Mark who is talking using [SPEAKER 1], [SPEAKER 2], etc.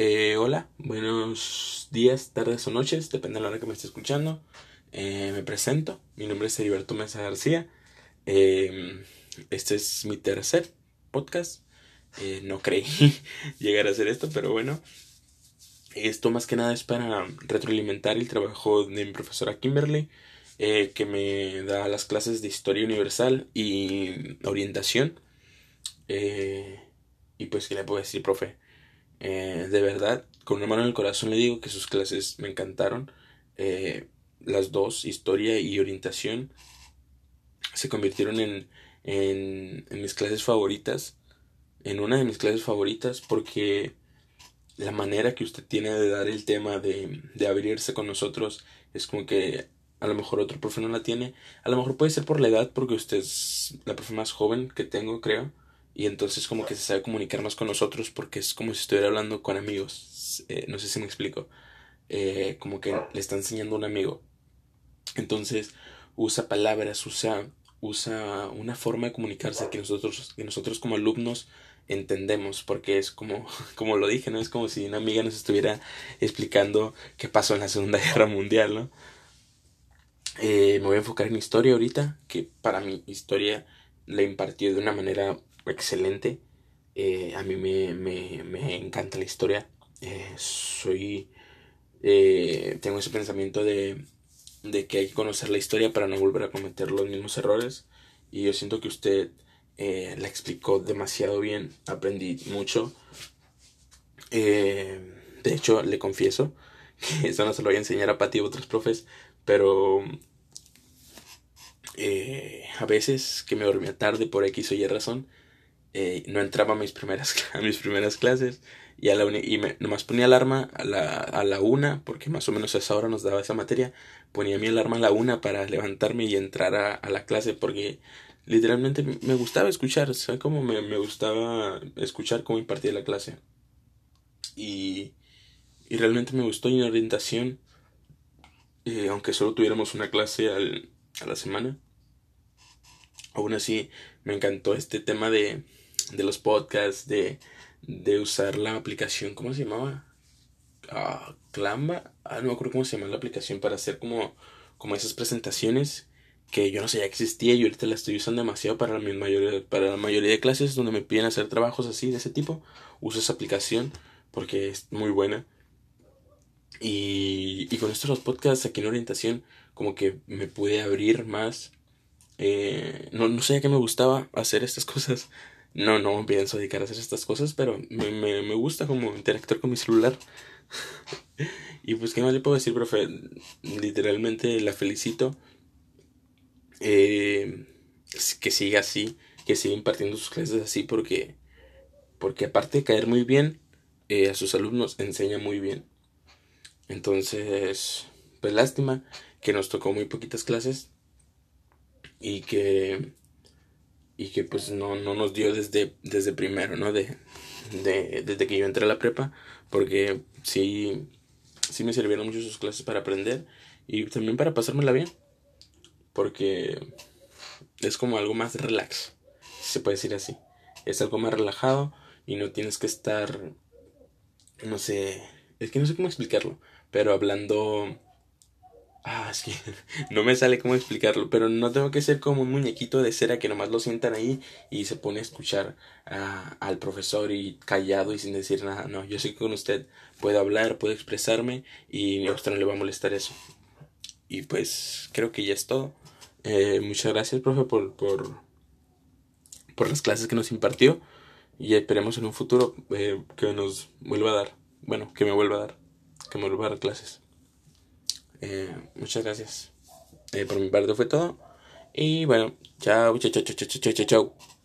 [SPEAKER 1] Eh, hola, buenos días, tardes o noches, depende de la hora que me esté escuchando. Eh, me presento, mi nombre es Heriberto Mesa García. Eh, este es mi tercer podcast. no creí llegar a hacer esto, pero bueno. Esto más que nada es para retroalimentar el trabajo de mi profesora Kimberly, que me da las clases de historia universal y orientación. y pues, ¿qué le puedo decir, profe? Eh, de verdad, con una mano en el corazón le digo que sus clases me encantaron. Eh, las dos, historia y orientación, se convirtieron en, en, mis clases favoritas. En una de mis clases favoritas porque la manera que usted tiene de dar el tema, de, de abrirse con nosotros, es como que a lo mejor otro profe no la tiene. A lo mejor puede ser por la edad, porque usted es la profe más joven que tengo, creo y entonces como que se sabe comunicar más con nosotros porque es como si estuviera hablando con amigos. Eh, no sé si me explico. Eh, como que le está enseñando a un amigo. Entonces usa palabras, usa, usa una forma de comunicarse que nosotros, que nosotros como alumnos entendemos porque es como, como lo dije, ¿no? Es como si una amiga nos estuviera explicando qué pasó en la Segunda Guerra Mundial, ¿no? Eh, me voy a enfocar en historia ahorita, que para mí historia la impartió de una manera excelente. Eh, a mí me, me, me, encanta la historia. Eh, soy. Eh, tengo ese pensamiento de, de que hay que conocer la historia para no volver a cometer los mismos errores. Y yo siento que usted la explicó demasiado bien. Aprendí mucho. de hecho, le confieso que eso no se lo voy a enseñar a Pati a otros profes. Pero a veces que me dormía tarde por X o Y razón, eh, no entraba a mis primeras, a mis primeras clases y, a la y me, nomás ponía alarma a la, a la una, porque más o menos a esa hora nos daba esa materia, ponía mi alarma a la una para levantarme y entrar a, a la clase porque literalmente me gustaba escuchar, ¿sabes cómo me, me gustaba escuchar cómo impartía la clase? Y, y realmente me gustó en orientación, eh, aunque solo tuviéramos una clase al, a la semana, aún así me encantó este tema de, de los podcasts, de, de usar la aplicación, ¿cómo se llamaba? Uh, Clama, ah, no me acuerdo cómo se llama la aplicación para hacer como, como esas presentaciones que yo no sabía que existía y ahorita la estoy usando demasiado para la mayoría, para la mayoría de clases donde me piden hacer trabajos así de ese tipo. Uso esa aplicación porque es muy buena. Y, y con estos los podcasts aquí en orientación como que me pude abrir más. Eh, no, no sabía que me gustaba hacer estas cosas no, no pienso dedicar a hacer estas cosas, pero me, me, me gusta como interactuar con mi celular. y pues, ¿qué más le puedo decir, profe? Literalmente la felicito. Eh, que siga así, que siga impartiendo sus clases así, porque, porque aparte de caer muy bien, eh, a sus alumnos enseña muy bien. Entonces, pues lástima que nos tocó muy poquitas clases y que y que pues no, no nos dio desde, desde primero, ¿no? De, de, desde que yo entré a la prepa, porque sí, sí me sirvieron mucho sus clases para aprender y también para pasármela bien, porque es como algo más relax, se puede decir así. Es algo más relajado y no tienes que estar, no sé, es que no sé cómo explicarlo, pero hablando Ah, es que no me sale cómo explicarlo, pero no tengo que ser como un muñequito de cera que nomás lo sientan ahí y se pone a escuchar al profesor y callado y sin decir nada. No, yo sé que con usted puedo hablar, puedo expresarme y a usted no le va a molestar eso. Y pues creo que ya es todo. Eh, muchas gracias, profe, por, por, las clases que nos impartió y esperemos en un futuro eh, que nos vuelva a dar, bueno, que me vuelva a dar, que me vuelva a dar clases. Eh, muchas gracias. Eh, por mi parte fue todo. Y bueno, chao, chao, chao, chao, chao, chao, chao.